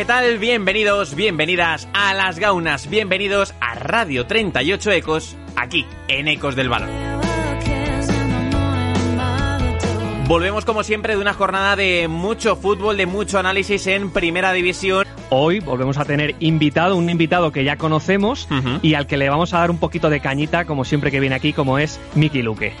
¿qué tal? Bienvenidos, bienvenidas a Las Gaunas, bienvenidos a Radio 38 Ecos, aquí en Ecos del Balón. Volvemos como siempre de una jornada de mucho fútbol, de mucho análisis en Primera División. Hoy volvemos a tener invitado, un invitado que ya conocemos y al que le vamos a dar un poquito de cañita, como siempre que viene aquí, como es Miki Luque.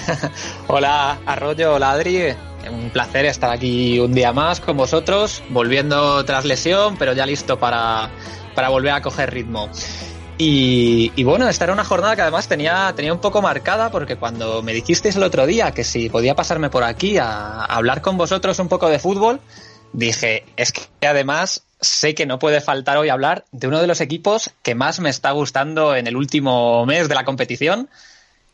Hola Arroyo, hola Adri. Un placer estar aquí un día más con vosotros, volviendo tras lesión, pero ya listo para, para volver a coger ritmo. Y, y bueno, esta era una jornada que además tenía, tenía un poco marcada porque cuando me dijisteis el otro día que si podía pasarme por aquí a, a hablar con vosotros un poco de fútbol, dije, es que además sé que no puede faltar hoy hablar de uno de los equipos que más me está gustando en el último mes de la competición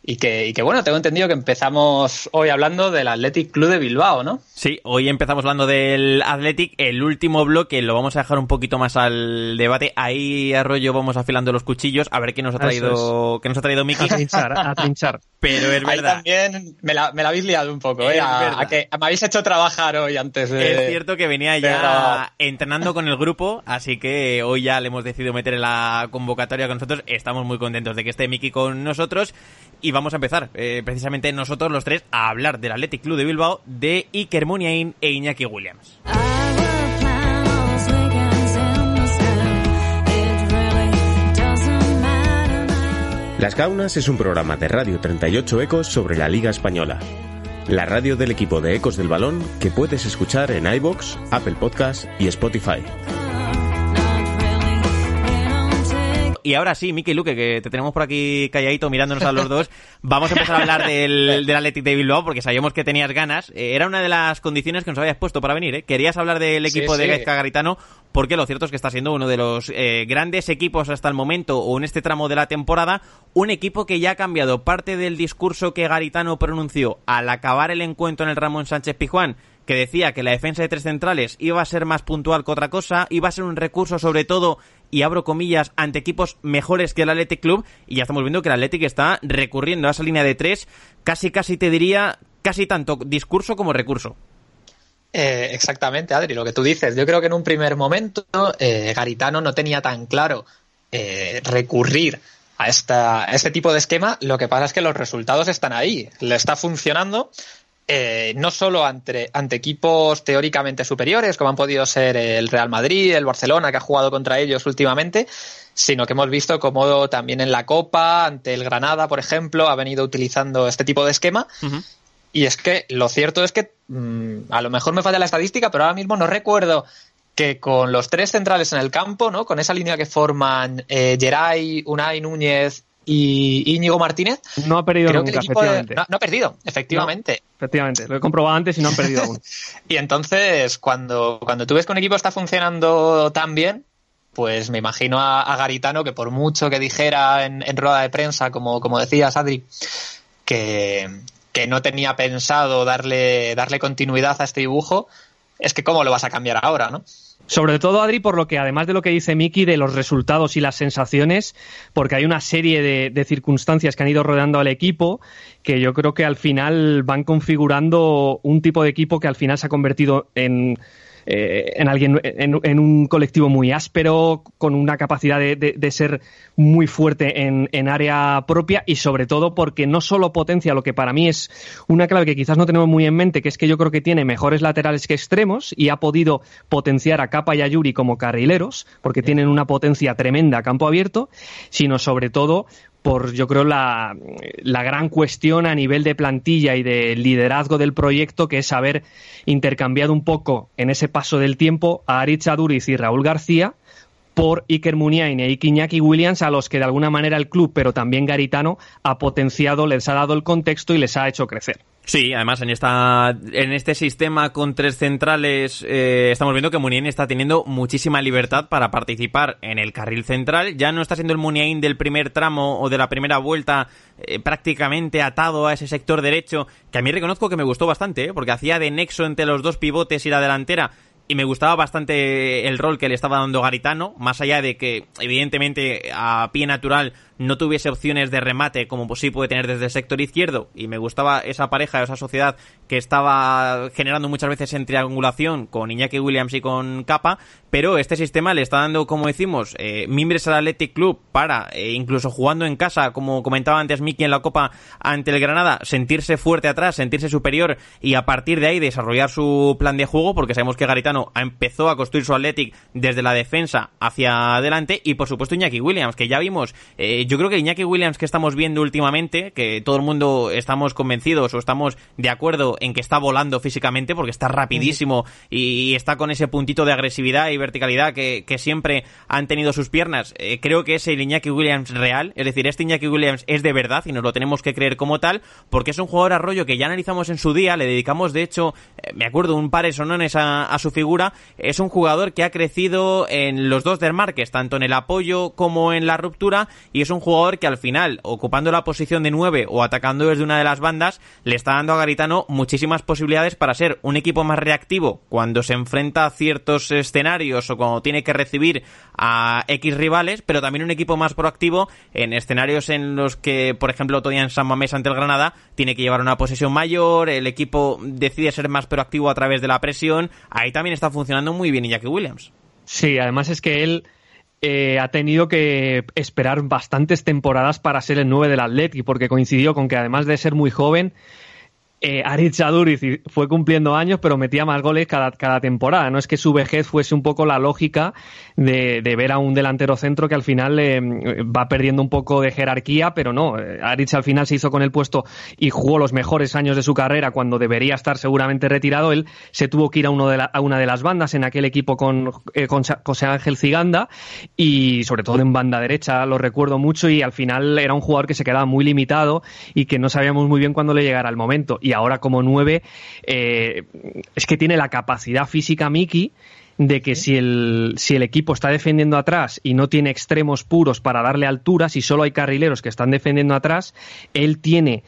y que, y que bueno, tengo entendido que empezamos hoy hablando del Athletic Club de Bilbao, ¿no? Sí, hoy empezamos hablando del Athletic, el último bloque lo vamos a dejar un poquito más al debate. Ahí Arroyo vamos afilando los cuchillos a ver qué nos ha traído, qué nos ha traído Miki. A trinchar, a trinchar. Pero es Ahí verdad. también me la, me la habéis liado un poco, ¿eh? Es A, que me habéis hecho trabajar hoy antes de... Es cierto que venía ya entrenando con el grupo, así que hoy ya le hemos decidido meter en la convocatoria con nosotros. Estamos muy contentos de que esté Miki con nosotros y vamos a empezar, eh, precisamente nosotros los tres, a hablar del Athletic Club de Bilbao, de Iker Muniain e Iñaki Williams. Las Gaunas es un programa de Radio 38 Ecos sobre la Liga Española. La radio del equipo de Ecos del Balón que puedes escuchar en iBox, Apple Podcast y Spotify. Y ahora sí, Miki Luque, que te tenemos por aquí calladito mirándonos a los dos, vamos a empezar a hablar del, del Athletic de Bilbao porque sabíamos que tenías ganas. Eh, era una de las condiciones que nos habías puesto para venir, ¿eh? Querías hablar del Sí, equipo de sí. Gaizka Garitano porque lo cierto es que está siendo uno de los eh, grandes equipos hasta el momento o en este tramo de la temporada, un equipo que ya ha cambiado parte del discurso que Garitano pronunció al acabar el encuentro en el Ramón Sánchez Pijuán que decía que la defensa de tres centrales iba a ser más puntual que otra cosa, iba a ser un recurso sobre todo, y abro comillas, ante equipos mejores que el Athletic Club, y ya estamos viendo que el Athletic está recurriendo a esa línea de tres, casi casi te diría, casi tanto discurso como recurso. Eh, exactamente, Adri, lo que tú dices. Yo creo que en un primer momento eh, Garitano no tenía tan claro eh, recurrir a, esta, a este tipo de esquema. Lo que pasa es que los resultados están ahí. Le está funcionando. Eh, no solo ante, ante equipos teóricamente superiores, como han podido ser el Real Madrid, el Barcelona, que ha jugado contra ellos últimamente, sino que hemos visto cómo también en la Copa, ante el Granada, por ejemplo, ha venido utilizando este tipo de esquema. Y es que lo cierto es que mm, a lo mejor me falla la estadística, pero ahora mismo no recuerdo que con los tres centrales en el campo, ¿no? Con esa línea que forman eh, Geray, Unai Núñez y Íñigo Martínez, No ha perdido creo que nunca, el equipo de- efectivamente. no, no ha perdido, efectivamente. Efectivamente, lo he comprobado antes y no han perdido aún. Y entonces, cuando, cuando tú ves que un equipo está funcionando tan bien, pues me imagino a, a Garitano que por mucho que dijera en, en rueda de prensa, como, como decías, Adri, que, que no tenía pensado darle, darle continuidad a este dibujo, es que cómo lo vas a cambiar ahora, ¿no? Sobre todo, Adri, por lo que, además de lo que dice Miki, de los resultados y las sensaciones, porque hay una serie de, de circunstancias que han ido rodeando al equipo que yo creo que al final van configurando un tipo de equipo que al final se ha convertido en, eh, en alguien en, en un colectivo muy áspero, con una capacidad de, de- de ser muy fuerte en, en área propia y sobre todo porque no solo potencia lo que para mí es una clave que quizás no tenemos muy en mente, que es que yo creo que tiene mejores laterales que extremos y ha podido potenciar a Capa y a Yuri como carrileros, porque tienen una potencia tremenda a campo abierto, sino sobre todo por, yo creo, la, la gran cuestión a nivel de plantilla y de liderazgo del proyecto, que es haber intercambiado un poco en ese paso del tiempo a Aritz Aduriz y Raúl García por Iker Muniain e Iñaki Williams, a los que de alguna manera el club, pero también Garitano, ha potenciado, les ha dado el contexto y les ha hecho crecer. Sí, además en esta en este sistema con tres centrales eh, estamos viendo que Muniain está teniendo muchísima libertad para participar en el carril central. Ya no está siendo el Muniain del primer tramo o de la primera vuelta eh, prácticamente atado a ese sector derecho, que a mí reconozco que me gustó bastante, ¿eh? porque hacía de nexo entre los dos pivotes y la delantera y me gustaba bastante el rol que le estaba dando Garitano, más allá de que evidentemente a pie natural no tuviese opciones de remate como sí puede tener desde el sector izquierdo y me gustaba esa pareja, esa sociedad que estaba generando muchas veces en triangulación con Iñaki Williams y con Capa, pero este sistema le está dando, como decimos, eh, al Athletic Club para, eh, incluso jugando en casa, como comentaba antes Miki en la Copa ante el Granada, sentirse fuerte atrás, sentirse superior y a partir de ahí desarrollar su plan de juego, porque sabemos que Garitano empezó a construir su Athletic desde la defensa hacia adelante y por supuesto Iñaki Williams, que ya vimos eh, yo creo que Iñaki Williams que estamos viendo últimamente, que todo el mundo estamos convencidos o estamos de acuerdo en que está volando físicamente porque está rapidísimo y, está con ese puntito de agresividad y verticalidad que, siempre han tenido sus piernas, eh, creo que es el Iñaki Williams real, es decir, este Iñaki Williams es de verdad y nos lo tenemos que creer como tal porque es un jugador arroyo que ya analizamos en su día, le dedicamos de hecho, eh, me acuerdo, un par de sonones a, a su figura, es un jugador que ha crecido en los dos del Marques, tanto en el apoyo como en la ruptura y es un jugador que al final, ocupando la posición de 9 o atacando desde una de las bandas, le está dando a Garitano muchísimas posibilidades para ser un equipo más reactivo cuando se enfrenta a ciertos escenarios o cuando tiene que recibir a X rivales, pero también un equipo más proactivo en escenarios en los que, por ejemplo, todavía en San Mamés ante el Granada tiene que llevar una posesión mayor, el equipo decide ser más proactivo a través de la presión, ahí también está funcionando muy bien Iñaki Williams. Sí, además es que él eh, ha tenido que esperar bastantes temporadas para ser el 9 del Atleti, porque coincidió con que además de ser muy joven, eh, Aritz fue cumpliendo años, pero metía más goles cada, cada, temporada. No es que su vejez fuese un poco la lógica de, ver a un delantero centro que al final eh, va perdiendo un poco de jerarquía, pero no. Eh, Aritz al final se hizo con el puesto y jugó los mejores años de su carrera cuando debería estar seguramente retirado. Él se tuvo que ir a, uno de a una de las bandas en aquel equipo con, eh, con José Ángel Ziganda y sobre todo en banda derecha, lo recuerdo mucho y al final era un jugador que se quedaba muy limitado y que no sabíamos muy bien cuándo le llegara el momento. Ahora como nueve, eh, es que tiene la capacidad física Miki de que si el, si el equipo está defendiendo atrás y no tiene extremos puros para darle altura, si solo hay carrileros que están defendiendo atrás, él tiene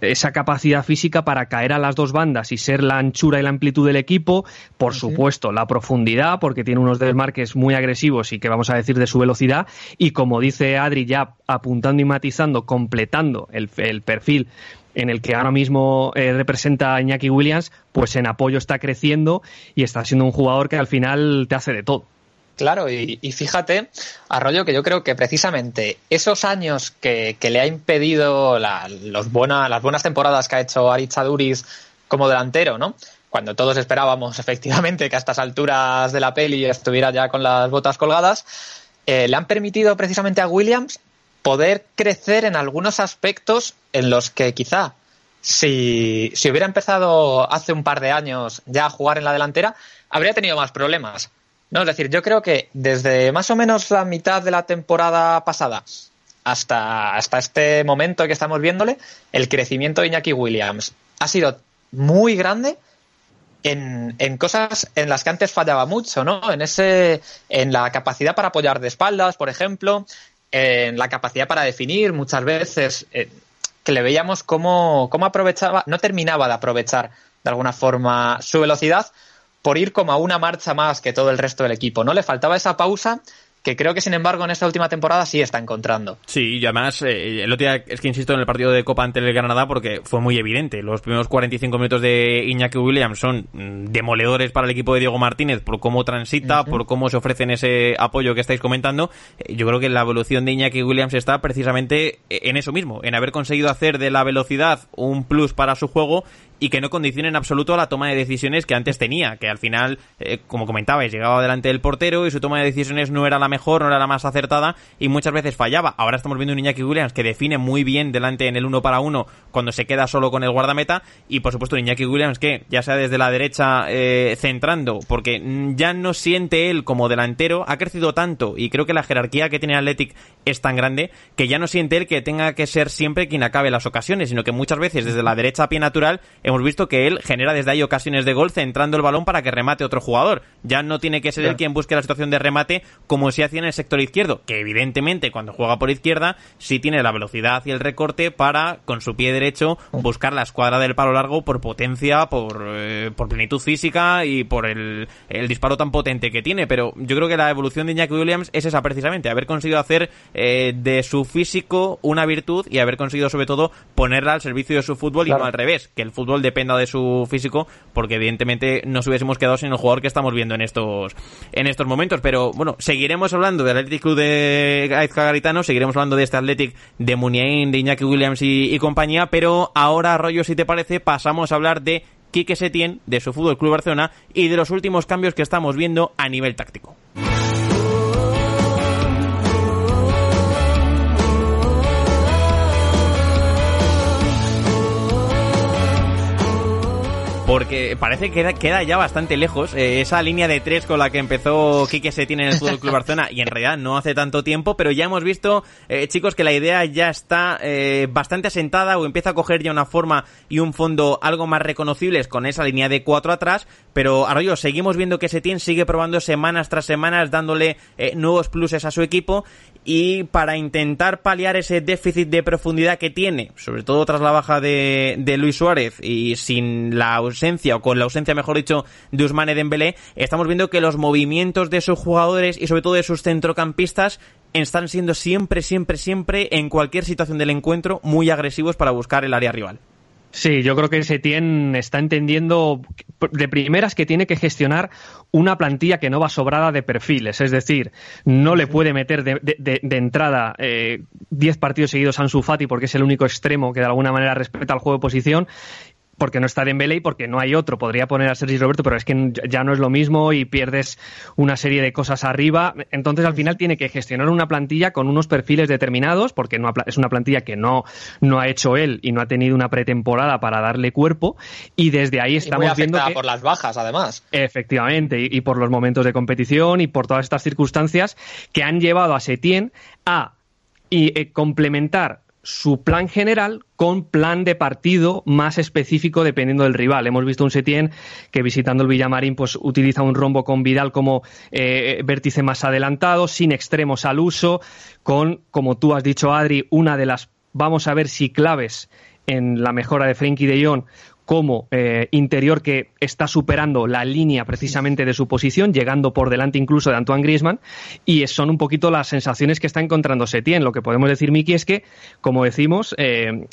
esa capacidad física para caer a las dos bandas y ser la anchura y la amplitud del equipo, por supuesto la profundidad, porque tiene unos desmarques muy agresivos y que vamos a decir de su velocidad, y como dice Adri, ya apuntando y matizando, completando el, el perfil en el que ahora mismo eh, representa a Iñaki Williams, pues en apoyo está creciendo y está siendo un jugador que al final te hace de todo. Claro, y, fíjate, Arroyo, que yo creo que precisamente esos años que, le ha impedido las buenas temporadas que ha hecho Aritz como delantero, ¿no? Cuando todos esperábamos efectivamente que a estas alturas de la peli estuviera ya con las botas colgadas, eh, le han permitido precisamente a Williams poder crecer en algunos aspectos en los que quizá si, si, hubiera empezado hace un par de años ya a jugar en la delantera, habría tenido más problemas. No, es decir, yo creo que desde más o menos la mitad de la temporada pasada hasta, hasta este momento que estamos viéndole, el crecimiento de Iñaki Williams ha sido muy grande en, en, cosas en las que antes fallaba mucho, ¿no? En ese, en la capacidad para apoyar de espaldas, por ejemplo, en la capacidad para definir muchas veces, eh, que le veíamos cómo, cómo aprovechaba, no terminaba de aprovechar de alguna forma su velocidad por ir como a una marcha más que todo el resto del equipo, ¿no? Le faltaba esa pausa que creo que sin embargo en esta última temporada sí está encontrando. Sí, y además eh, el otro día es que insisto en el partido de Copa ante el Granada porque fue muy evidente. Los primeros 45 minutos de Iñaki Williams son mm, demoledores para el equipo de Diego Martínez por cómo transita, por cómo se ofrecen ese apoyo que estáis comentando. Eh, yo creo que la evolución de Iñaki Williams está precisamente en eso mismo, en haber conseguido hacer de la velocidad un plus para su juego y que no condicione en absoluto la toma de decisiones que antes tenía, que al final, eh, como comentabais, llegaba delante del portero y su toma de decisiones no era la mejor, no era la más acertada y muchas veces fallaba. Ahora estamos viendo un Iñaki Williams que define muy bien delante en el uno para uno cuando se queda solo con el guardameta y por supuesto un Iñaki Williams que ya sea desde la derecha eh, centrando, porque ya no siente él como delantero, ha crecido tanto y creo que la jerarquía que tiene Athletic es tan grande que ya no siente él que tenga que ser siempre quien acabe las ocasiones, sino que muchas veces desde la derecha a pie natural hemos visto que él genera desde ahí ocasiones de gol centrando el balón para que remate otro jugador. Ya no tiene que ser él quien busque la situación de remate como si hacía en el sector izquierdo, que evidentemente cuando juega por izquierda sí tiene la velocidad y el recorte para con su pie derecho buscar la escuadra del palo largo por potencia, por, eh, por plenitud física y por el, el, disparo tan potente que tiene. Pero yo creo que la evolución de Iñaki Williams es esa precisamente, haber conseguido hacer eh, de su físico una virtud y haber conseguido sobre todo ponerla al servicio de su fútbol y no al revés, que el fútbol dependa de su físico, porque evidentemente nos hubiésemos quedado sin el jugador que estamos viendo en estos, en estos momentos. Pero bueno, seguiremos hablando del Athletic Club de Gaizka Garitano, seguiremos hablando de este Athletic de Muniain, de Iñaki Williams y, compañía, pero ahora, Rollo, si te parece, pasamos a hablar de Quique Setién, de su Fútbol Club Barcelona y de los últimos cambios que estamos viendo a nivel táctico. Porque parece que queda ya bastante lejos eh, esa línea de tres con la que empezó Quique Setién en el Fútbol Club Barcelona y en realidad no hace tanto tiempo, pero ya hemos visto, eh, chicos, que la idea ya está eh, bastante asentada o empieza a coger ya una forma y un fondo algo más reconocibles con esa línea de cuatro atrás, pero Arroyo, seguimos viendo que Setién sigue probando semanas tras semanas, dándole nuevos pluses a su equipo y para intentar paliar ese déficit de profundidad que tiene, sobre todo tras la baja de, Luis Suárez y sin la ausencia, o con la ausencia, mejor dicho, de Usmane Dembélé, estamos viendo que los movimientos de sus jugadores y sobre todo de sus centrocampistas están siendo siempre, siempre, siempre, en cualquier situación del encuentro, muy agresivos para buscar el área rival. Sí, yo creo que Setién está entendiendo de primeras que tiene que gestionar una plantilla que no va sobrada de perfiles, es decir, no le puede meter de, de, entrada 10 eh, partidos seguidos a Ansu Fati porque es el único extremo que de alguna manera respeta el juego de posición porque no está Dembélé y porque no hay otro. Podría poner a Sergi Roberto, pero es que ya no es lo mismo y pierdes una serie de cosas arriba. Entonces, al final tiene que gestionar una plantilla con unos perfiles determinados, porque no es una plantilla que no, no ha hecho él y no ha tenido una pretemporada para darle cuerpo. Y desde ahí estamos viendo que, por las bajas, además. Efectivamente, y, por los momentos de competición y por todas estas circunstancias que han llevado a Setién a y, eh, complementar su plan general con plan de partido más específico dependiendo del rival. Hemos visto un Setien que visitando el Villamarín pues utiliza un rombo con Vidal como eh, vértice más adelantado, sin extremos al uso, con, como tú has dicho Adri, una de las, vamos a ver si claves en la mejora de Frenkie de Jong como eh, interior que está superando la línea precisamente de su posición, llegando por delante incluso de Antoine Griezmann, y son un poquito las sensaciones que está encontrando Setién. Lo que podemos decir, Miki, es que, como decimos, eh,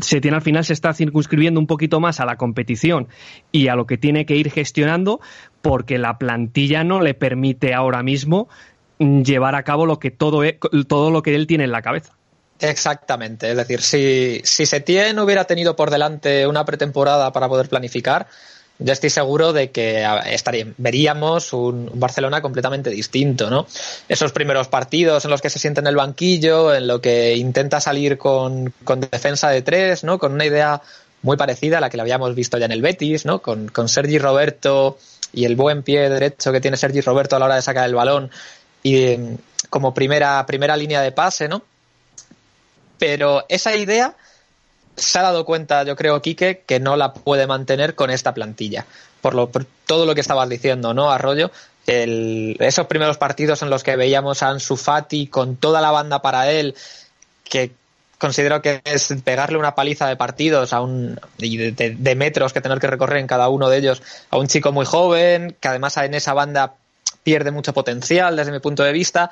Setién al final se está circunscribiendo un poquito más a la competición y a lo que tiene que ir gestionando, porque la plantilla no le permite ahora mismo llevar a cabo lo que todo, e, todo lo que él tiene en la cabeza. Exactamente, es decir, si, si Setien hubiera tenido por delante una pretemporada para poder planificar, yo estoy seguro de que estaría, veríamos un Barcelona completamente distinto, ¿no? Esos primeros partidos en los que se siente en el banquillo, en lo que intenta salir con, con defensa de tres, ¿no? Con una idea muy parecida a la que la habíamos visto ya en el Betis, ¿no? Con, con Sergi Roberto y el buen pie derecho que tiene Sergi Roberto a la hora de sacar el balón y como primera, primera línea de pase, ¿no? Pero esa idea se ha dado cuenta, yo creo, Quique, que no la puede mantener con esta plantilla. Por, lo, todo lo que estabas diciendo, ¿no, Arroyo? esos primeros partidos en los que veíamos a Ansu Fati con toda la banda para él, que considero que es pegarle una paliza de partidos a un de, de, metros que tener que recorrer en cada uno de ellos a un chico muy joven que además en esa banda pierde mucho potencial desde mi punto de vista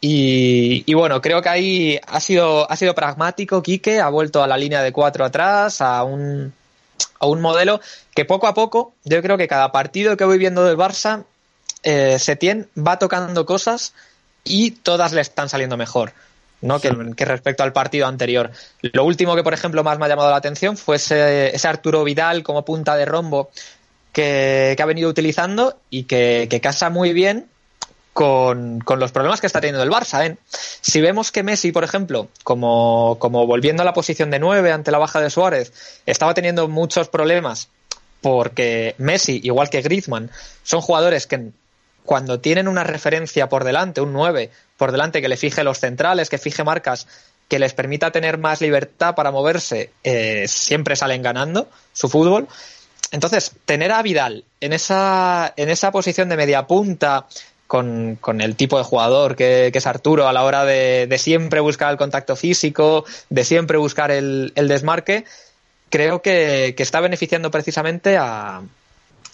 y, bueno, creo que ahí ha sido, ha sido pragmático Quique, ha vuelto a la línea de cuatro atrás, a un, a un modelo que poco a poco, yo creo que cada partido que voy viendo del Barça, eh, Setién va tocando cosas y todas le están saliendo mejor. ¿no? Que, respecto al partido anterior. Lo último que, por ejemplo, más me ha llamado la atención fue ese, ese Arturo Vidal como punta de rombo que, que ha venido utilizando y que, que, casa muy bien con, los problemas que está teniendo el Barça. ¿eh? Si vemos que Messi, por ejemplo, como, como volviendo a la posición de 9 ante la baja de Suárez, estaba teniendo muchos problemas porque Messi, igual que Griezmann, son jugadores que cuando tienen una referencia por delante, un 9 por delante que le fije los centrales, que fije marcas, que les permita tener más libertad para moverse, eh, siempre salen ganando su fútbol. Entonces, tener a Vidal en esa, en esa posición de media punta, con, con, el tipo de jugador que, que es Arturo a la hora de, de, siempre buscar el contacto físico, de siempre buscar el, el desmarque, creo que, que, está beneficiando precisamente a,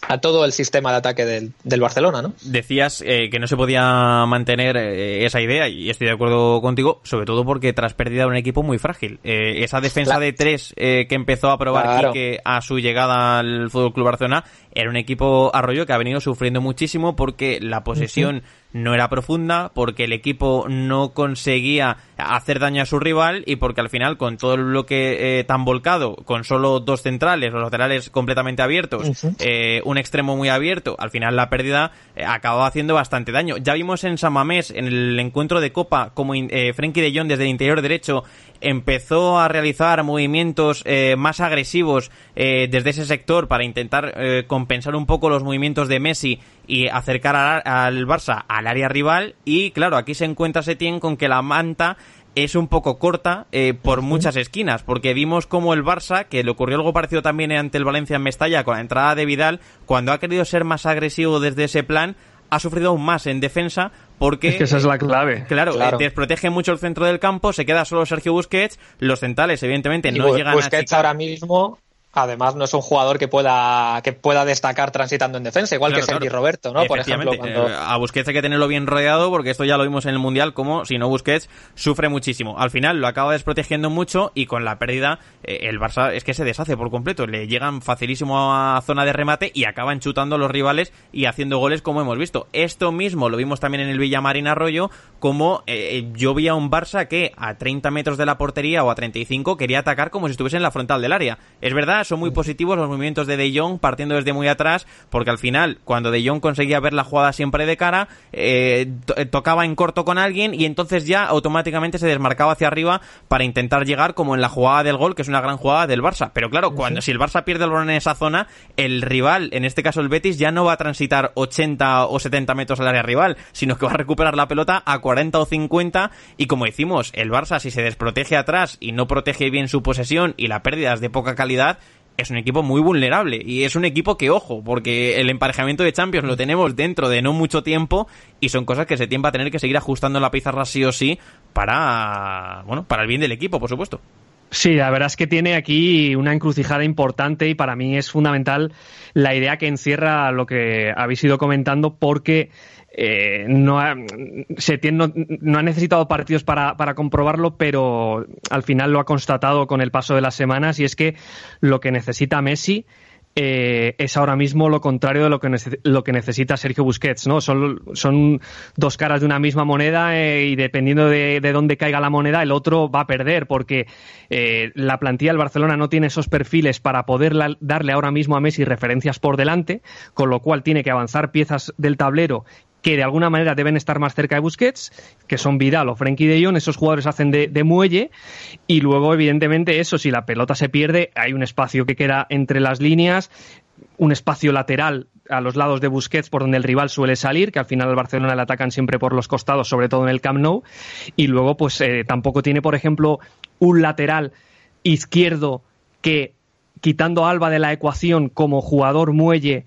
a todo el sistema de ataque del, del Barcelona, ¿no? Decías eh, que no se podía mantener eh, esa idea y estoy de acuerdo contigo, sobre todo porque tras pérdida un equipo muy frágil. Eh, esa defensa claro. de tres eh, que empezó a probar claro. Quique a su llegada al Fútbol Club Barcelona era un equipo arroyo que ha venido sufriendo muchísimo porque la posesión uh -huh. No era profunda, porque el equipo no conseguía hacer daño a su rival y porque al final con todo el bloque eh, tan volcado, con solo dos centrales, los laterales completamente abiertos, uh -huh. eh, un extremo muy abierto, al final la pérdida eh, acababa haciendo bastante daño. Ya vimos en San Mamés, en el encuentro de Copa, como Frenkie de Jong desde el interior derecho empezó a realizar movimientos eh, más agresivos eh, desde ese sector para intentar eh, compensar un poco los movimientos de Messi y acercar a, al Barça al área rival. Y claro, aquí se encuentra Setién con que la manta es un poco corta eh, por muchas esquinas, porque vimos como el Barça, que le ocurrió algo parecido también ante el Valencia en Mestalla con la entrada de Vidal, cuando ha querido ser más agresivo desde ese plan, ha sufrido aún más en defensa porque es que esa es la clave. Claro, claro. Eh, desprotege mucho el centro del campo, se queda solo Sergio Busquets, los centrales evidentemente y no llegan Busquets a ahora mismo Además, no es un jugador que pueda, que pueda destacar transitando en defensa, igual claro, que Sergi claro. Roberto, ¿no? Por ejemplo. Cuando... Eh, a Busquets hay que tenerlo bien rodeado, porque esto ya lo vimos en el Mundial, como si no Busquets sufre muchísimo. Al final lo acaba desprotegiendo mucho y con la pérdida, eh, el Barça es que se deshace por completo. Le llegan facilísimo a zona de remate y acaban chutando a los rivales y haciendo goles, como hemos visto. Esto mismo lo vimos también en el Villamarín Arroyo, como eh, yo vi a un Barça que a 30 metros de la portería o a 35 quería atacar como si estuviese en la frontal del área. Es verdad, son muy positivos los movimientos de De Jong partiendo desde muy atrás, porque al final, cuando De Jong conseguía ver la jugada siempre de cara, eh, to tocaba en corto con alguien y entonces ya automáticamente se desmarcaba hacia arriba para intentar llegar como en la jugada del gol, que es una gran jugada del Barça. Pero claro, cuando si el Barça pierde el balón en esa zona, el rival, en este caso el Betis, ya no va a transitar 80 o 70 metros al área rival, sino que va a recuperar la pelota a 40 o 50 y como decimos, el Barça si se desprotege atrás y no protege bien su posesión y la pérdida es de poca calidad, es un equipo muy vulnerable y es un equipo que, ojo, porque el emparejamiento de Champions lo tenemos dentro de no mucho tiempo y son cosas que se tienen a tener que seguir ajustando la pizarra sí o sí para, bueno, para el bien del equipo, por supuesto. Sí, la verdad es que tiene aquí una encrucijada importante y para mí es fundamental la idea que encierra lo que habéis ido comentando porque eh, no, ha, no, ha necesitado partidos para, para, comprobarlo, pero al final lo ha constatado con el paso de las semanas y es que lo que necesita Messi eh, es ahora mismo lo contrario de lo que, lo que necesita Sergio Busquets, ¿no? Son, son dos caras de una misma moneda eh, y dependiendo de, de, dónde caiga la moneda, el otro va a perder porque la plantilla del Barcelona no tiene esos perfiles para poder darle ahora mismo a Messi referencias por delante, con lo cual tiene que avanzar piezas del tablero que de alguna manera deben estar más cerca de Busquets, que son Vidal o Frenkie de Jong, esos jugadores hacen de, muelle, y luego, evidentemente, eso, si la pelota se pierde, hay un espacio que queda entre las líneas, un espacio lateral a los lados de Busquets por donde el rival suele salir, que al final al Barcelona le atacan siempre por los costados, sobre todo en el Camp Nou, y luego, pues eh, tampoco tiene, por ejemplo, un lateral izquierdo que, quitando a Alba de la ecuación como jugador muelle,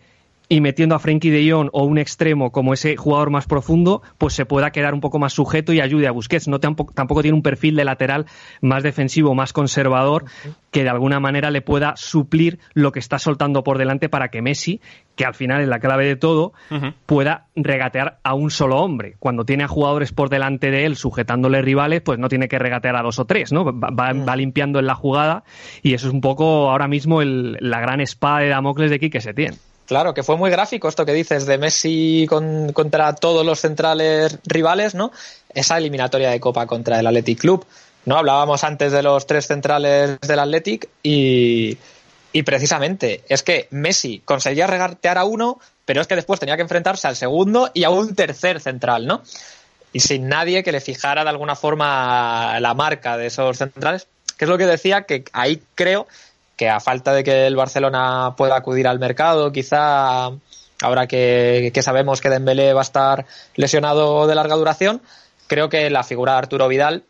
y metiendo a Frenkie de Jong o un extremo como ese jugador más profundo, pues se pueda quedar un poco más sujeto y ayude a Busquets. No tampoco, tampoco tiene un perfil de lateral más defensivo, más conservador, que de alguna manera le pueda suplir lo que está soltando por delante para que Messi, que al final es la clave de todo, uh -huh. pueda regatear a un solo hombre. Cuando tiene a jugadores por delante de él sujetándole rivales, pues no tiene que regatear a dos o tres, ¿no? Va, va, va limpiando en la jugada y eso es un poco ahora mismo el, la gran espada de Damocles de Quique Setién. Claro, que fue muy gráfico esto que dices de Messi con, contra todos los centrales rivales, ¿no? Esa eliminatoria de Copa contra el Athletic Club, ¿no? Hablábamos antes de los tres centrales del Athletic y, y precisamente es que Messi conseguía regatear a uno, pero es que después tenía que enfrentarse al segundo y a un tercer central, ¿no? Y sin nadie que le fijara de alguna forma la marca de esos centrales, que es lo que decía, que ahí creo que a falta de que el Barcelona pueda acudir al mercado, quizá ahora que, sabemos que Dembélé va a estar lesionado de larga duración, creo que la figura de Arturo Vidal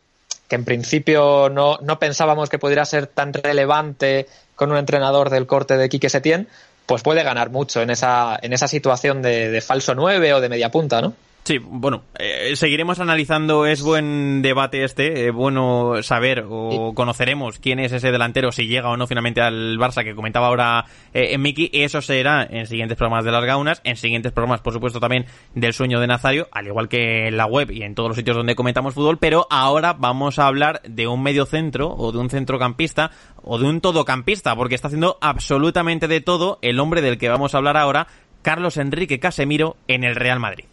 que en principio no, no pensábamos que pudiera ser tan relevante con un entrenador del corte de Quique Setién, pues puede ganar mucho en esa, en esa situación de, de falso 9 o de media punta, ¿no? Sí, bueno, eh, seguiremos analizando, es buen debate este, es bueno saber o conoceremos quién es ese delantero, si llega o no finalmente al Barça que comentaba ahora eh, en Miki, eso será en siguientes programas de las Gaunas, en siguientes programas por supuesto también del sueño de Nazario, al igual que en la web y en todos los sitios donde comentamos fútbol, pero ahora vamos a hablar de un medio centro o de un centrocampista o de un todocampista, porque está haciendo absolutamente de todo el hombre del que vamos a hablar ahora, Carlos Enrique Casemiro en el Real Madrid.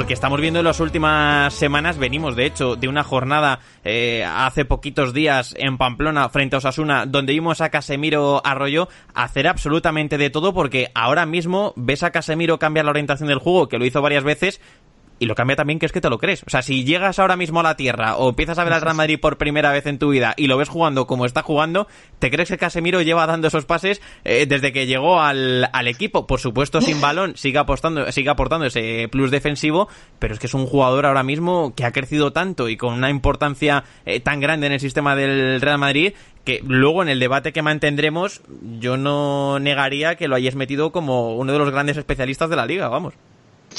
Porque estamos viendo en las últimas semanas, venimos de hecho de una jornada eh, hace poquitos días en Pamplona frente a Osasuna, donde vimos a Casemiro Arroyo hacer absolutamente de todo, porque ahora mismo ves a Casemiro cambiar la orientación del juego, que lo hizo varias veces, y lo cambia también que es que te lo crees. O sea, si llegas ahora mismo a la Tierra o empiezas a ver al Real Madrid por primera vez en tu vida y lo ves jugando como está jugando, te crees que Casemiro lleva dando esos pases eh, desde que llegó al, al, equipo. Por supuesto, sin balón, sigue apostando, sigue aportando ese plus defensivo, pero es que es un jugador ahora mismo que ha crecido tanto y con una importancia eh, tan grande en el sistema del Real Madrid que luego en el debate que mantendremos yo no negaría que lo hayas metido como uno de los grandes especialistas de la liga, vamos.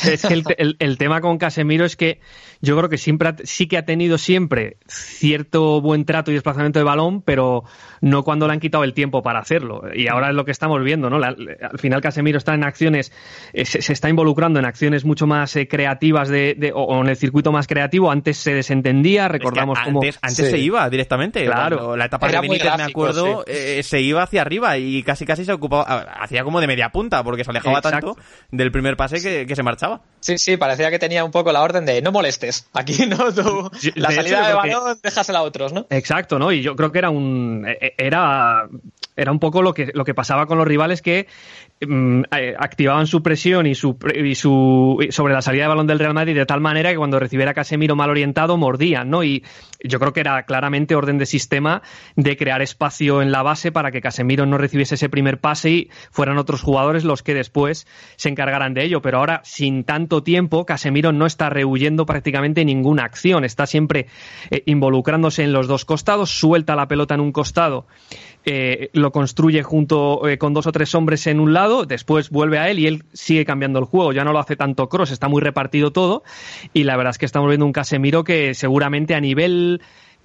Es que el, el, el, tema con Casemiro es que yo creo que siempre sí que ha tenido siempre cierto buen trato y desplazamiento de balón, pero no cuando le han quitado el tiempo para hacerlo. Y ahora es lo que estamos viendo, ¿no? La, al final Casemiro está en acciones, eh, se, se, está involucrando en acciones mucho más eh, creativas de, de, o, en el circuito más creativo. Antes se desentendía, recordamos es que cómo... Antes, antes sí. se iba directamente. Claro. Cuando la etapa Era de Benítez, me acuerdo, sí. eh, se iba hacia arriba y casi casi se ocupaba, hacía como de media punta porque se alejaba Exacto. tanto del primer pase que, que se marchaba. Sí, sí, parecía que tenía un poco la orden de no molestes. Aquí no, tú, la de salida hecho, de balón, que... déjasela a otros, ¿no? Exacto, ¿no? Y yo creo que era un. Era, era un poco lo que, lo que pasaba con los rivales que mm, activaban su presión y su, y su sobre la salida de balón del Real Madrid de tal manera que cuando recibiera Casemiro mal orientado mordían, ¿no? Y yo creo que era claramente orden de sistema de crear espacio en la base para que Casemiro no recibiese ese primer pase y fueran otros jugadores los que después se encargaran de ello. Pero ahora, sin tanto tiempo, Casemiro no está rehuyendo prácticamente ninguna acción, está siempre eh, involucrándose en los dos costados, suelta la pelota en un costado eh, lo construye junto eh, con dos o tres hombres en un lado, después vuelve a él y él sigue cambiando el juego, ya no lo hace tanto cross, está muy repartido todo y la verdad es que estamos viendo un Casemiro que seguramente a nivel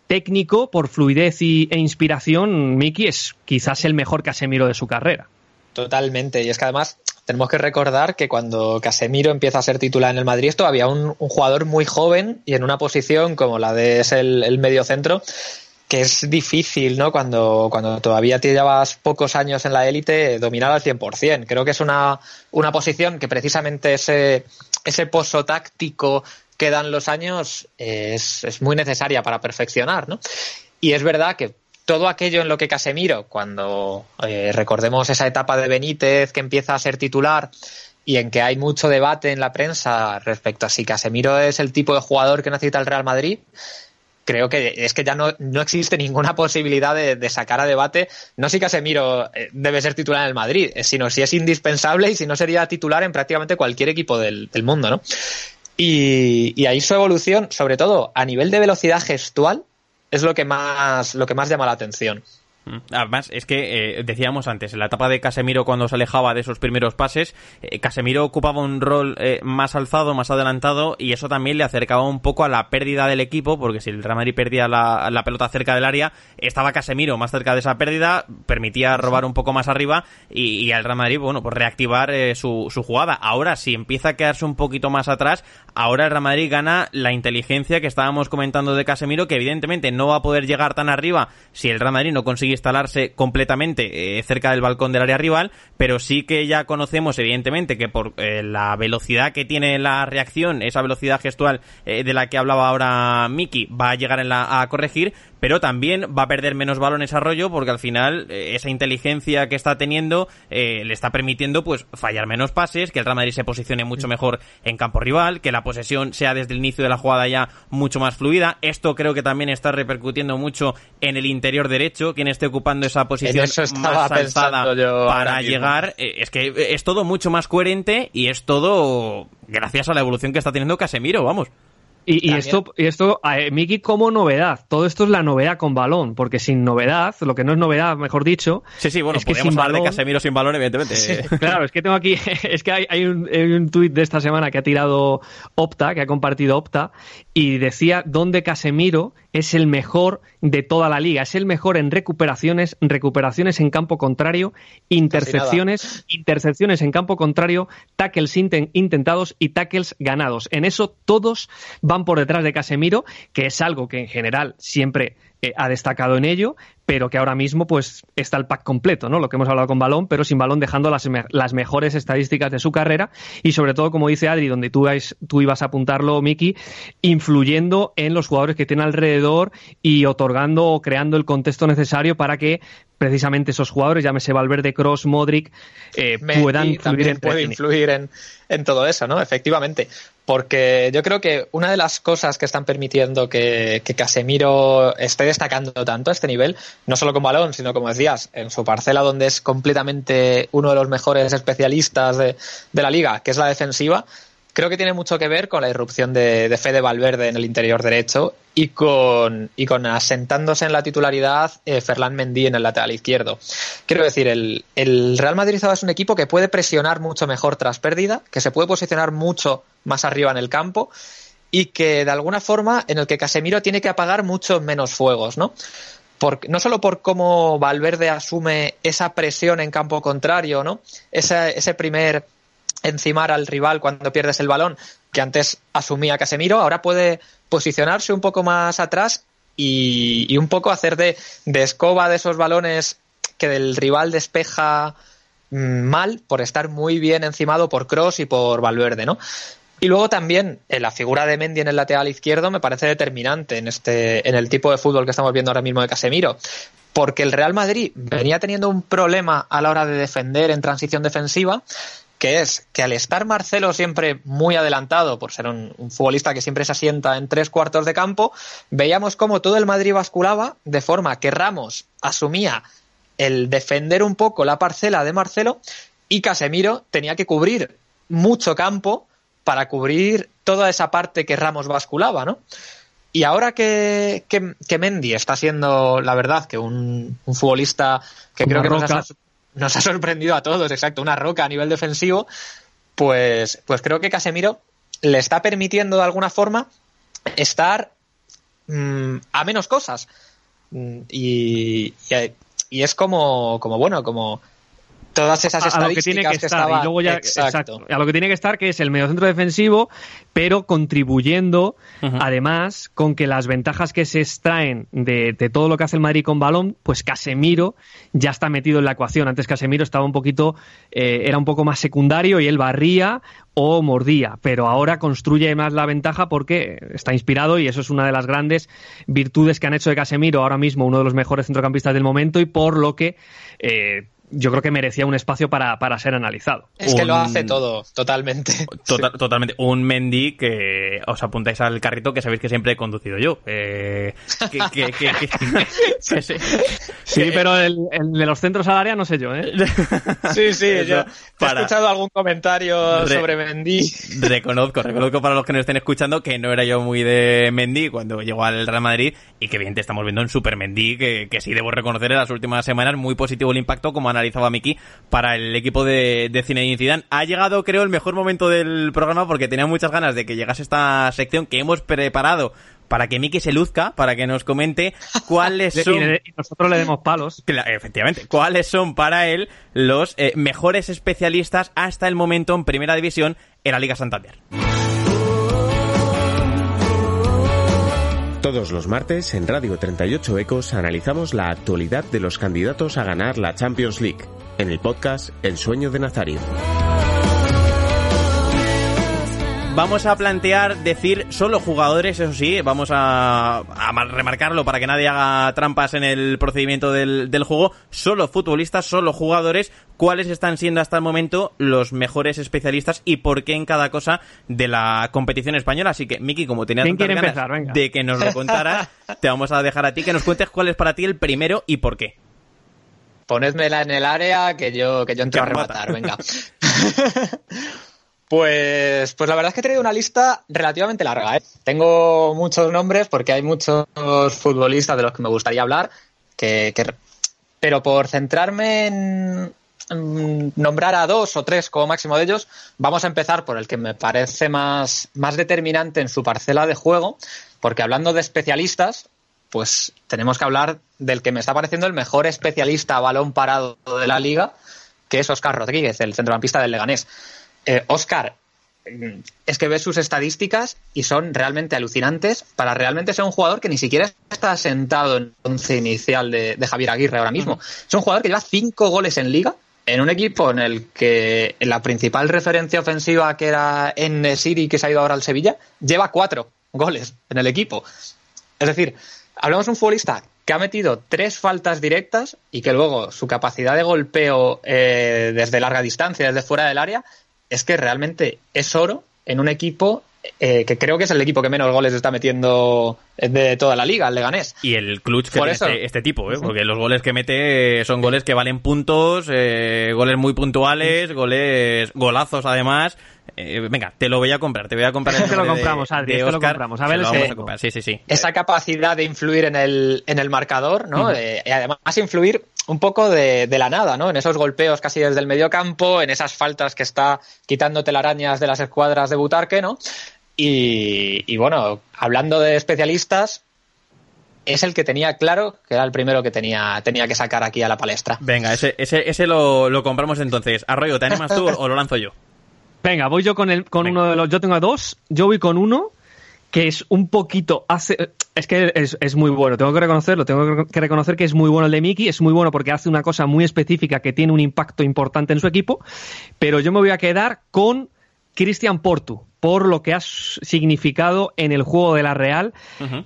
técnico, por fluidez y, e inspiración, Miki es quizás el mejor Casemiro de su carrera. Totalmente, y es que además tenemos que recordar que cuando Casemiro empieza a ser titular en el Madrid es todavía un, un jugador muy joven y en una posición como la de es el, el medio centro que es difícil, ¿no? Cuando, cuando todavía te llevas pocos años en la élite, dominar al 100%. Creo que es una, una posición que precisamente ese, ese pozo táctico que dan los años es, es muy necesaria para perfeccionar, ¿no? Y es verdad que todo aquello en lo que Casemiro, cuando eh, recordemos esa etapa de Benítez que empieza a ser titular y en que hay mucho debate en la prensa respecto a si Casemiro es el tipo de jugador que necesita el Real Madrid, creo que es que ya no, no existe ninguna posibilidad de, sacar a debate, no si Casemiro eh, debe ser titular en el Madrid, eh, sino si es indispensable y si no sería titular en prácticamente cualquier equipo del, del mundo, ¿no? Y, y ahí su evolución, sobre todo a nivel de velocidad gestual, es lo que más, lo que más llama la atención. Además, es que eh, decíamos antes, en la etapa de Casemiro cuando se alejaba de esos primeros pases, eh, Casemiro ocupaba un rol eh, más alzado, más adelantado, y eso también le acercaba un poco a la pérdida del equipo, porque si el Real Madrid perdía la, la pelota cerca del área, estaba Casemiro más cerca de esa pérdida, permitía robar un poco más arriba, y, y al Real Madrid, bueno, pues reactivar eh, su, su jugada. Ahora, si empieza a quedarse un poquito más atrás, ahora el Real Madrid gana la inteligencia que estábamos comentando de Casemiro, que evidentemente no va a poder llegar tan arriba si el Real Madrid no consigue instalarse completamente eh, cerca del balcón del área rival, pero sí que ya conocemos evidentemente que por eh, la velocidad que tiene la reacción, esa velocidad gestual eh, de la que hablaba ahora Miki, va a llegar en la, a corregir, pero también va a perder menos balones a rollo porque al final esa inteligencia que está teniendo le está permitiendo pues fallar menos pases, que el Real Madrid se posicione mucho mejor en campo rival, que la posesión sea desde el inicio de la jugada ya mucho más fluida. Esto creo que también está repercutiendo mucho en el interior derecho, que en este esté ocupando esa posición más alzada para llegar. Eh, es que es todo mucho más coherente y es todo gracias a la evolución que está teniendo Casemiro, vamos. Y, esto, y esto, Miki, como novedad. Todo esto es la novedad con balón, porque sin novedad, lo que no es novedad, mejor dicho. Sí, sí, bueno, es que sin hablar de Casemiro sin balón, evidentemente. claro, es que tengo aquí, es que hay, hay un, un tuit de esta semana que ha tirado Opta, que ha compartido Opta, y decía dónde Casemiro es el mejor de toda la liga. Es el mejor en recuperaciones, recuperaciones en campo contrario, intercepciones, intercepciones en campo contrario, tackles intentados y tackles ganados. En eso todos van por detrás de Casemiro, que es algo que en general siempre ha destacado en ello, pero que ahora mismo pues está el pack completo, ¿no? Lo que hemos hablado con balón, pero sin balón dejando las, las mejores estadísticas de su carrera y sobre todo, como dice Adri, donde tú, tú ibas a apuntarlo, Miki, influyendo en los jugadores que tiene alrededor y otorgando o creando el contexto necesario para que precisamente esos jugadores, llámese Valverde, Cross, Modric, eh, puedan influir en, puede influir en, en todo eso, ¿no? Efectivamente porque yo creo que una de las cosas que están permitiendo que, Casemiro esté destacando tanto a este nivel, no solo con balón, sino como decías, en su parcela donde es completamente uno de los mejores especialistas de, de la liga, que es la defensiva, creo que tiene mucho que ver con la irrupción de, de Fede Valverde en el interior derecho y con, y con asentándose en la titularidad eh, Ferland Mendy en el lateral izquierdo. Quiero decir, el, Real Madrid es un equipo que puede presionar mucho mejor tras pérdida, que se puede posicionar mucho más arriba en el campo y que de alguna forma en el que Casemiro tiene que apagar muchos menos fuegos, ¿no? no solo por cómo Valverde asume esa presión en campo contrario, ¿no? Ese primer encimar al rival cuando pierdes el balón, que antes asumía Casemiro, ahora puede posicionarse un poco más atrás y, un poco hacer de, escoba de esos balones que del rival despeja mm, mal por estar muy bien encimado por Cross y por Valverde, ¿no? Y luego también en la figura de Mendy en el lateral izquierdo me parece determinante en este en el tipo de fútbol que estamos viendo ahora mismo de Casemiro, porque el Real Madrid venía teniendo un problema a la hora de defender en transición defensiva que es que al estar Marcelo siempre muy adelantado, por ser un, futbolista que siempre se asienta en tres cuartos de campo, veíamos cómo todo el Madrid basculaba de forma que Ramos asumía el defender un poco la parcela de Marcelo y Casemiro tenía que cubrir mucho campo para cubrir toda esa parte que Ramos basculaba, ¿no? Y ahora que, que, Mendy está siendo, la verdad, que un, futbolista que creo que nos ha sorprendido a todos, exacto, una roca a nivel defensivo, pues, pues creo que Casemiro le está permitiendo de alguna forma estar mm, a menos cosas. Mm, y, y, es como, como, bueno, como todas esas estadísticas a lo que tiene que, estar y luego ya exacto. a lo que tiene que estar que es el mediocentro defensivo pero contribuyendo además con que las ventajas que se extraen de, todo lo que hace el Madrid con balón pues Casemiro ya está metido en la ecuación antes Casemiro estaba un poquito eh, era un poco más secundario y él barría o mordía, pero ahora construye más la ventaja porque está inspirado y eso es una de las grandes virtudes que han hecho de Casemiro ahora mismo uno de los mejores centrocampistas del momento y por lo que eh, yo creo que merecía un espacio para, para ser analizado. Es que lo hace todo, totalmente. Tota-, totalmente. Un Mendy que os apuntáis al carrito que sabéis que siempre he conducido yo. Eh, sí, pero el, de los centros al área no sé yo, ¿eh? Sí, sí, yo he escuchado algún comentario sobre Mendy. Reconozco, reconozco para los que nos estén escuchando que no era yo muy de Mendy cuando llegó al Real Madrid y que bien te estamos viendo en Super Mendy, que, que sí debo reconocer en las últimas semanas muy positivo el impacto como analizaba Miki para el equipo de, de Zinedine Zidane. Ha llegado, creo, el mejor momento del programa porque tenía muchas ganas de que llegase esta sección que hemos preparado para que Miki se luzca, para que nos comente cuáles son... y nosotros le demos palos. efectivamente, cuáles son para él los eh, mejores especialistas hasta el momento en Primera División en la Liga Santander. Todos los martes en Radio 38 Ecos analizamos la actualidad de los candidatos a ganar la Champions League, en el podcast El sueño de Nazario. Vamos a plantear decir solo jugadores, eso sí, vamos a, remarcarlo para que nadie haga trampas en el procedimiento del, del, juego, solo futbolistas, solo jugadores, cuáles están siendo hasta el momento los mejores especialistas y por qué en cada cosa de la competición española. Así que, Miki, como tenías tantas ganas de que nos lo contaras, te vamos a dejar a ti que nos cuentes cuál es para ti el primero y por qué. ponedmela en el área que yo, que yo entro a rematar, venga. Pues, pues la verdad es que he tenido una lista relativamente larga. ¿eh? Tengo muchos nombres porque hay muchos futbolistas de los que me gustaría hablar, que, pero por centrarme en, nombrar a dos o tres como máximo de ellos, vamos a empezar por el que me parece más, más determinante en su parcela de juego, porque hablando de especialistas, pues tenemos que hablar del que me está pareciendo el mejor especialista a balón parado de la liga, que es Oscar Rodríguez, el centrocampista del Leganés. Oscar, eh, es que ves sus estadísticas y son realmente alucinantes para realmente ser un jugador que ni siquiera está sentado en el once inicial de, Javier Aguirre ahora mismo. Es un jugador que lleva cinco goles en liga en un equipo en el que la principal referencia ofensiva que era en Siri que se ha ido ahora al Sevilla lleva cuatro goles en el equipo. Es decir, hablamos de un futbolista que ha metido tres faltas directas y que luego su capacidad de golpeo eh, desde larga distancia, desde fuera del área, es que realmente es oro en un equipo eh, que creo que es el equipo que menos goles está metiendo de toda la liga, el Leganés. Y el clutch que tiene este, este, tipo, ¿eh? porque los goles que mete son goles que valen puntos, eh, goles muy puntuales, goles golazos además. Eh, venga, te lo voy a comprar, te voy a comprar. El te lo compramos, Adri, te lo compramos. A ver, Sí, sí, sí. Esa capacidad de influir en el, en el marcador, ¿no? y además influir un poco de, la nada, ¿no? En esos golpeos casi desde el medio campo, en esas faltas que está quitando telarañas de las escuadras de Butarque, ¿no? Y, bueno, hablando de especialistas, es el que tenía claro que era el primero que tenía, tenía que sacar aquí a la palestra. Venga, ese, ese, ese lo, lo compramos entonces. Arroyo, ¿te animas tú o lo lanzo yo? Venga, voy yo con, el, con uno de los. Yo tengo dos, yo voy con uno que es un poquito. Hace, es que es, es, muy bueno, tengo que reconocerlo, tengo que reconocer que es muy bueno el de Miki, es muy bueno porque hace una cosa muy específica que tiene un impacto importante en su equipo, pero yo me voy a quedar con Cristian Portu por lo que ha significado en el juego de la Real,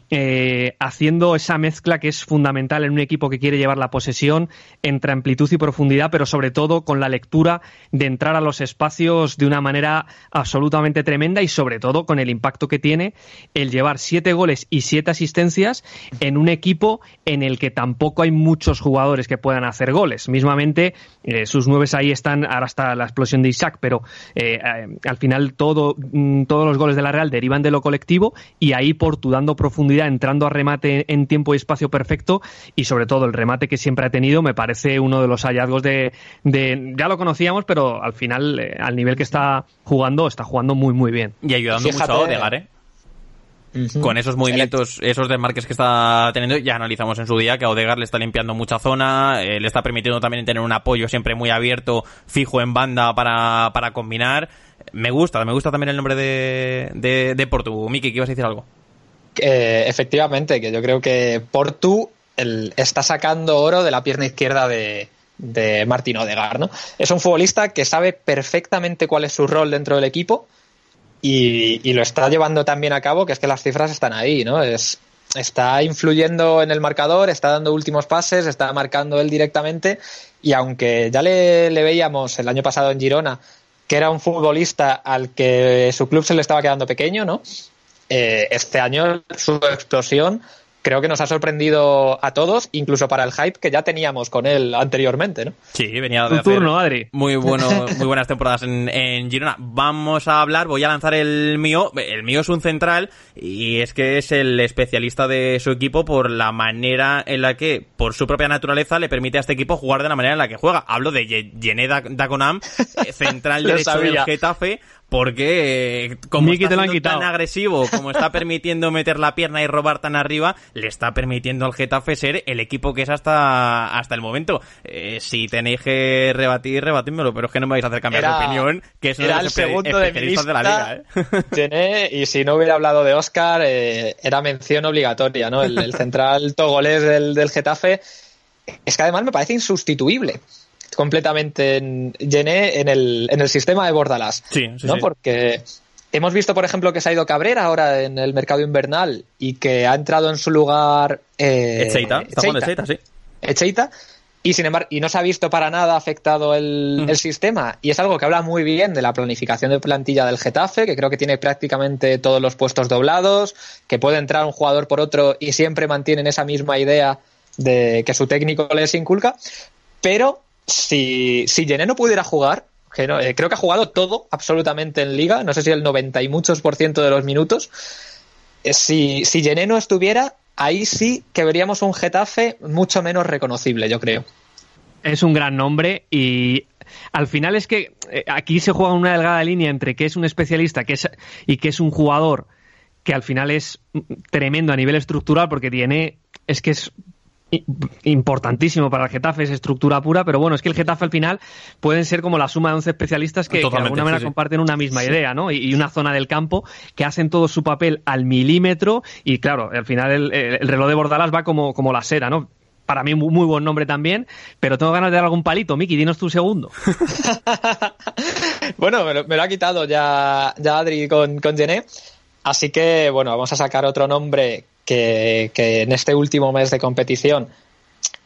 eh, haciendo esa mezcla que es fundamental en un equipo que quiere llevar la posesión entre amplitud y profundidad, pero sobre todo con la lectura de entrar a los espacios de una manera absolutamente tremenda y sobre todo con el impacto que tiene el llevar siete goles y siete asistencias en un equipo en el que tampoco hay muchos jugadores que puedan hacer goles. Mismamente, eh, sus nueve ahí están, ahora está la explosión de Isaac, pero eh, al final todo Mm, todos los goles de la Real derivan de lo colectivo y ahí Portu dando profundidad, entrando a remate en tiempo y espacio perfecto y sobre todo el remate que siempre ha tenido me parece uno de los hallazgos de, ya lo conocíamos pero al final eh, al nivel que está jugando está jugando muy muy bien y ayudando mucho a Odegar ¿eh? Con esos movimientos, esos desmarques que está teniendo, ya analizamos en su día que a Odegar le está limpiando mucha zona, eh, le está permitiendo también tener un apoyo siempre muy abierto, fijo en banda para, para combinar. Me gusta, me gusta también el nombre de, de, Portu. Miki, ¿qué ibas a decir algo? efectivamente, que yo creo que Portu está sacando oro de la pierna izquierda de, de Martín Odegar, ¿no? Es un futbolista que sabe perfectamente cuál es su rol dentro del equipo y, lo está llevando también a cabo, que es que las cifras están ahí, ¿no? Es, está influyendo en el marcador, está dando últimos pases, está marcando él directamente y aunque ya le, le veíamos el año pasado en Girona que era un futbolista al que su club se le estaba quedando pequeño, ¿no? Eh, este año su explosión creo que nos ha sorprendido a todos, incluso para el hype que ya teníamos con él anteriormente, ¿no? Sí, venía de turno, Adri. Muy bueno, muy buenas temporadas en, en, Girona. Vamos a hablar, voy a lanzar el mío. El mío es un central y es que es el especialista de su equipo por la manera en la que, por su propia naturaleza, le permite a este equipo jugar de la manera en la que juega. Hablo de Yené Daconam, central derecho del Getafe, porque eh, como está tan agresivo, como está permitiendo meter la pierna y robar tan arriba, le está permitiendo al Getafe ser el equipo que es hasta, hasta el momento. Eh, si tenéis que rebatir, rebatidmelo, pero es que no me vais a hacer cambiar de opinión, que es uno de los segundo de, de la liga. ¿eh? y si no hubiera hablado de Oscar, eh, era mención obligatoria, ¿no? El, central togolés del, del Getafe. Es que además me parece insustituible completamente en en el, en el sistema de Bordalás. Sí, ¿no? Porque hemos visto, por ejemplo, que se ha ido Cabrera ahora en el mercado invernal y que ha entrado en su lugar. Eh, Echeita, Echeita, sí. Echeita. Y sin embargo, y no se ha visto para nada afectado el, el, sistema. Y es algo que habla muy bien de la planificación de plantilla del Getafe, que creo que tiene prácticamente todos los puestos doblados, que puede entrar un jugador por otro y siempre mantienen esa misma idea de que su técnico les inculca. pero si, si Gené no pudiera jugar, que no, eh, creo que ha jugado todo absolutamente en liga, no sé si el 90 y muchos por ciento de los minutos, eh, si, si Gené no estuviera, ahí sí que veríamos un Getafe mucho menos reconocible, yo creo. Es un gran nombre y al final es que eh, aquí se juega una delgada línea entre que es un especialista que es, y que es un jugador que al final es tremendo a nivel estructural porque tiene es que es importantísimo para el Getafe, es estructura pura, pero bueno, es que el Getafe al final pueden ser como la suma de 11 especialistas que, de alguna manera comparten una misma idea, ¿no? Y, una zona del campo que hacen todo su papel al milímetro y claro, al final el, reloj de Bordalás va como, como la sera, ¿no? Para mí muy, buen nombre también, pero tengo ganas de dar algún palito. Miki, dinos tu segundo. bueno, me lo, ha quitado ya, ya Adri con, con Gené. Así que, bueno, vamos a sacar otro nombre que, en este último mes de competición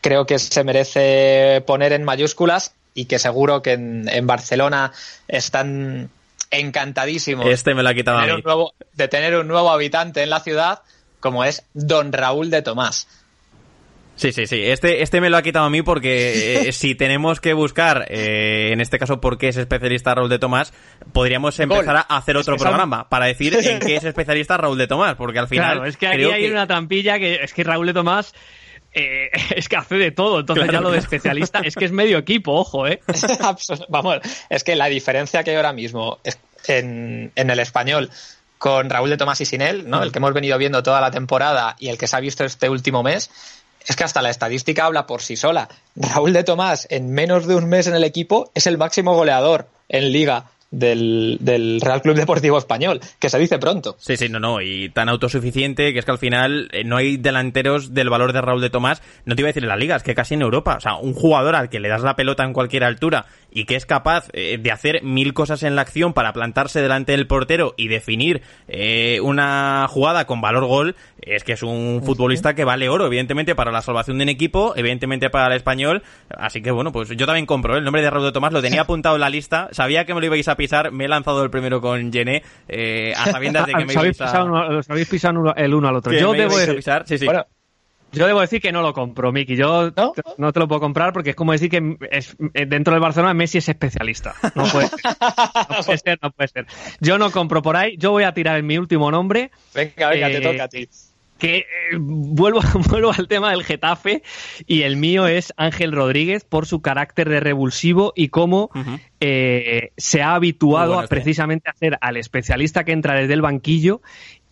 creo que se merece poner en mayúsculas y que seguro que en, Barcelona están encantadísimos este me de tener un nuevo habitante en la ciudad como es Don Raúl de Tomás. Sí, sí, sí. Este, este me lo ha quitado a mí porque eh, si tenemos que buscar, eh, en este caso, por qué es especialista Raúl de Tomás, podríamos empezar a hacer otro programa para decir en qué es especialista Raúl de Tomás, porque al final. Claro, es que aquí hay una trampilla que es que Raúl de Tomás. Eh, es que hace de todo, entonces ya lo de especialista es que es medio equipo, ojo, ¿eh? Vamos, es que la diferencia que hay ahora mismo en, en el español con Raúl de Tomás y sin él, ¿no? El que hemos venido viendo toda la temporada y el que se ha visto este último mes, es que hasta la estadística habla por sí sola. Raúl de Tomás, en menos de un mes en el equipo, es el máximo goleador en liga del, Real Club Deportivo Español, que se dice pronto. Sí, sí, no, no, y tan autosuficiente que es que al final eh, no hay delanteros del valor de Raúl de Tomás, no te iba a decir en la liga, es que casi en Europa, o sea, un jugador al que le das la pelota en cualquier altura y que es capaz eh, de hacer mil cosas en la acción para plantarse delante del portero y definir eh, una jugada con valor gol, es que es un futbolista que vale oro, evidentemente para la salvación de un equipo, evidentemente para el español, así que bueno, pues yo también compro ¿eh? el nombre de Raúl de Tomás, lo tenía apuntado en la lista, sabía que me lo ibais a pisar, me he lanzado el primero con Jené, a sabiendas de que me ibais a... habéis pisado el uno al otro. Yo debo de... pisar, sí, sí. Yo debo decir que no lo compro, Miki. Yo ¿No? te lo puedo comprar porque es como decir que es, eh, dentro del Barcelona Messi es especialista. No puede, ser. no puede ser, Yo no compro por ahí. Yo voy a tirar en mi último nombre. Venga, venga, te eh, toca a ti que eh, vuelvo, vuelvo al tema del Getafe y el mío es Ángel Rodríguez por su carácter de revulsivo y cómo eh, se ha habituado a precisamente hacer al especialista que entra desde el banquillo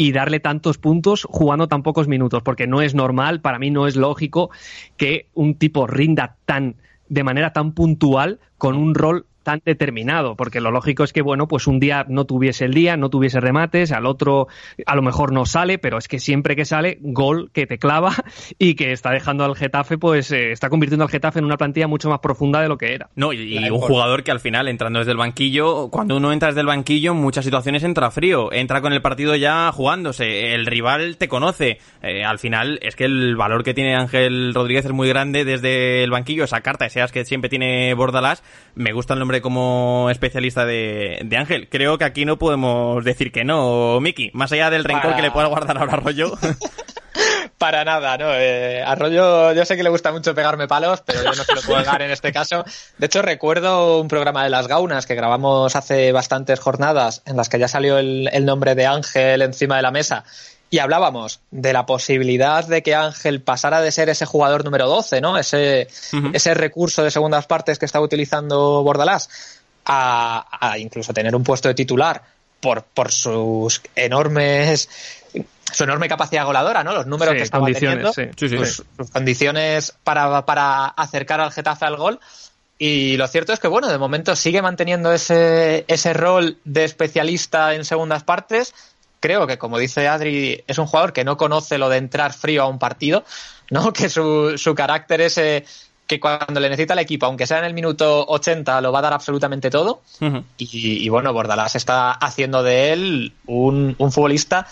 y darle tantos puntos jugando tan pocos minutos, porque no es normal, para mí no es lógico que un tipo rinda tan de manera tan puntual con un rol tan determinado, porque lo lógico es que, bueno, pues un día no tuviese el día, no tuviese remates, al otro a lo mejor no sale, pero es que siempre que sale, gol que te clava y que está dejando al Getafe, pues eh, está convirtiendo al Getafe en una plantilla mucho más profunda de lo que era. No, y, un jugador que al final, entrando desde el banquillo, cuando uno entra desde el banquillo, en muchas situaciones entra frío, entra con el partido ya jugándose, el rival te conoce, eh, al final es que el valor que tiene Ángel Rodríguez es muy grande desde el banquillo, esa carta, seas que siempre tiene Bordalás, me gusta el nombre como especialista de, Ángel. Creo que aquí no podemos decir que no, Miki. Más allá del rencor que le pueda guardar ahora Arroyo. Para nada, ¿no? Eh, Arroyo, yo sé que le gusta mucho pegarme palos, pero yo no se lo puedo dar en este caso. De hecho, recuerdo un programa de las gaunas que grabamos hace bastantes jornadas en las que ya salió el, el nombre de Ángel encima de la mesa y hablábamos de la posibilidad de que Ángel pasara de ser ese jugador número 12, ¿no? Ese, ese recurso de segundas partes que estaba utilizando Bordalás, a, incluso tener un puesto de titular por, por sus enormes su enorme capacidad goladora, ¿no? Los números que estaba teniendo, pues, sus condiciones para, para acercar al Getafe al gol. Y lo cierto es que, bueno, de momento sigue manteniendo ese, ese rol de especialista en segundas partes, creo que, como dice Adri, es un jugador que no conoce lo de entrar frío a un partido, ¿no? Que su, su carácter es eh, que cuando le necesita el equipo, aunque sea en el minuto 80, lo va a dar absolutamente todo. y, bueno, Bordalás está haciendo de él un, un futbolista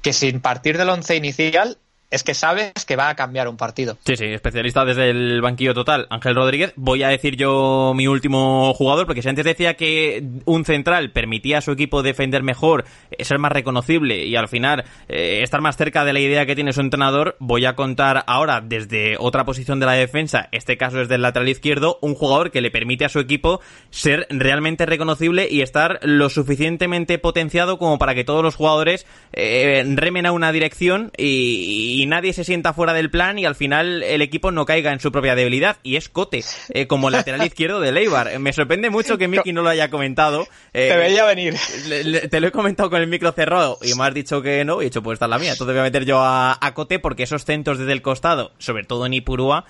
que sin partir del once inicial es que sabes que va a cambiar un partido. Sí, sí, especialista desde el banquillo total, Ángel Rodríguez. Voy a decir yo mi último jugador, porque si antes decía que un central permitía a su equipo defender mejor, eh, ser más reconocible y al final eh, estar más cerca de la idea que tiene su entrenador, voy a contar ahora desde otra posición de la defensa, este caso es del lateral izquierdo, un jugador que le permite a su equipo ser realmente reconocible y estar lo suficientemente potenciado como para que todos los jugadores eh, remen a una dirección y y nadie se sienta fuera del plan y al final el equipo no caiga en su propia debilidad y es Cote eh, como lateral izquierdo de Leibar. Me sorprende mucho que Miki no lo haya comentado. Eh, te veía venir. te lo he comentado con el micro cerrado y me has dicho que no y he dicho pues esta es la mía. Entonces voy a meter yo a, a Cote porque esos centros desde el costado, sobre todo en Ipurúa,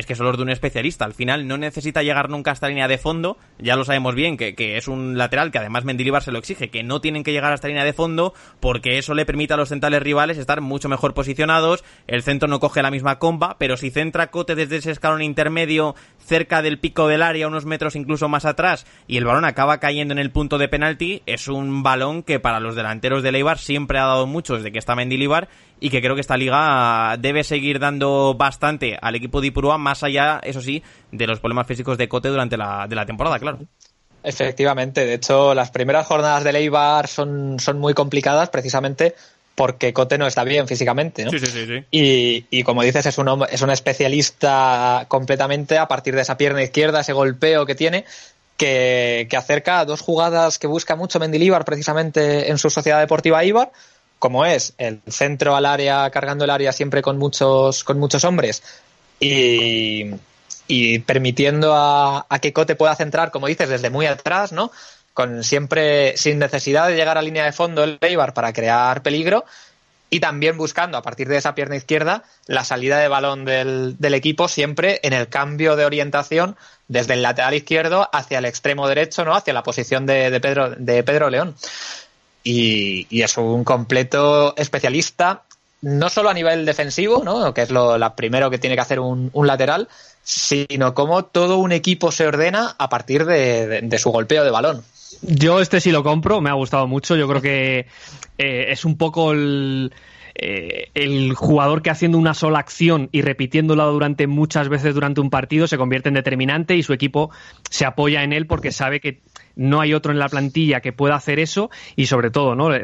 es que son los de un especialista. Al final no necesita llegar nunca a esta línea de fondo. Ya lo sabemos bien, que, es un lateral que además Mendilibar se lo exige, que no tienen que llegar a esta línea de fondo porque eso le permite a los centrales rivales estar mucho mejor posicionados. El centro no coge la misma comba, pero si centra Cote desde ese escalón intermedio cerca del pico del área, unos metros incluso más atrás, y el balón acaba cayendo en el punto de penalti, es un balón que para los delanteros de Leibar siempre ha dado mucho desde que está Mendilibar y que creo que esta liga debe seguir dando bastante al equipo de Ipurúa, más allá, eso sí, de los problemas físicos de Cote durante la, de la temporada, claro. Efectivamente, de hecho, las primeras jornadas de Leibar son, son muy complicadas precisamente porque Cote no está bien físicamente, ¿no? Sí, sí, sí. Y, y, como dices, es un, es un especialista completamente a partir de esa pierna izquierda, ese golpeo que tiene, que, que acerca a dos jugadas que busca mucho Mendilíbar precisamente en su Sociedad Deportiva Ibar, como es el centro al área, cargando el área siempre con muchos, con muchos hombres y, permitiendo a, que Cote pueda centrar, como dices, desde muy atrás, ¿no? Con siempre sin necesidad de llegar a línea de fondo el Eibar para crear peligro y también buscando a partir de esa pierna izquierda la salida de balón del, equipo siempre en el cambio de orientación desde el lateral izquierdo hacia el extremo derecho, ¿no? Hacia la posición de Pedro, de Pedro León y, es un completo especialista, no solo a nivel defensivo, ¿no? que es lo primero que tiene que hacer un, lateral, sino cómo todo un equipo se ordena a partir de, su golpeo de balón. Yo este sí lo compro, me ha gustado mucho, yo creo que eh, es un poco el... Eh, el jugador que haciendo una sola acción y repitiéndola durante muchas veces durante un partido se convierte en determinante y su equipo se apoya en él porque sabe que no hay otro en la plantilla que pueda hacer eso y sobre todo ¿no? Eh,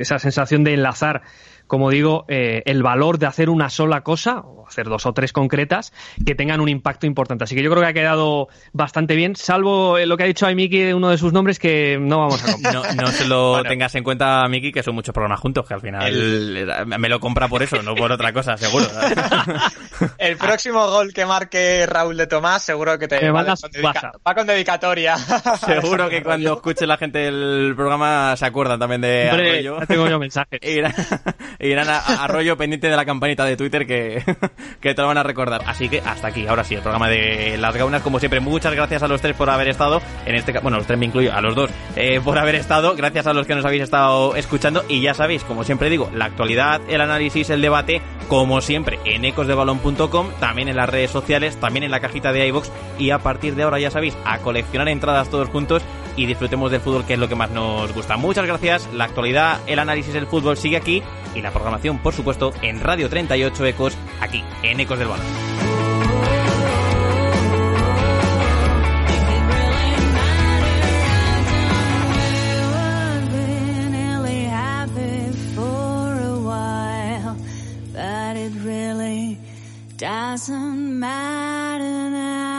esa sensación de enlazar como digo, eh, el valor de hacer una sola cosa, o hacer dos o tres concretas, que tengan un impacto importante. Así que yo creo que ha quedado bastante bien, salvo lo que ha dicho a Miki, uno de sus nombres, que no vamos a comprar. No, se lo tengas en cuenta, Miki, que son muchos programas juntos, que al final me lo compra por eso, no por otra cosa, seguro. el próximo gol que marque Raúl de Tomás, seguro que te va, con dedicatoria. seguro que cuando escuche la gente el programa se acuerdan también de Arroyo. tengo yo mensajes irán a, Arroyo pendiente de la campanita de Twitter que, que te lo van a recordar. Así que hasta aquí, ahora sí, el programa de las gaunas, como siempre, muchas gracias a los tres por haber estado, en este bueno, los tres me incluyo, a los dos, eh, por haber estado, gracias a los que nos habéis estado escuchando. Y ya sabéis, como siempre digo, la actualidad, el análisis, el debate, como siempre, en ecosdebalón.com, también en las redes sociales, también en la cajita de iVox y a partir de ahora, ya sabéis, a coleccionar entradas todos juntos y disfrutemos del fútbol, que es lo que más nos gusta. Muchas gracias, la actualidad, el análisis del fútbol sigue aquí y la programación, por supuesto, en Radio 38 Ecos, aquí, en Ecos del Balón. doesn't matter now.